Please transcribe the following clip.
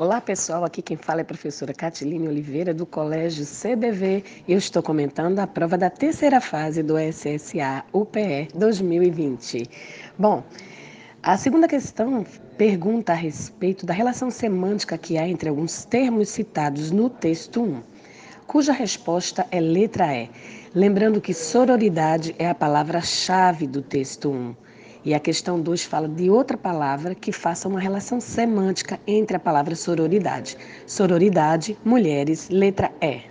Olá pessoal, aqui quem fala é a professora Catiline Oliveira do Colégio CBV e eu estou comentando a prova da terceira fase do SSA UPE 2020. Bom, a segunda questão pergunta a respeito da relação semântica que há entre alguns termos citados no texto 1, cuja resposta é letra E. Lembrando que sororidade é a palavra-chave do texto 1. E a questão 2 fala de outra palavra que faça uma relação semântica entre a palavra sororidade. Sororidade, mulheres, letra E.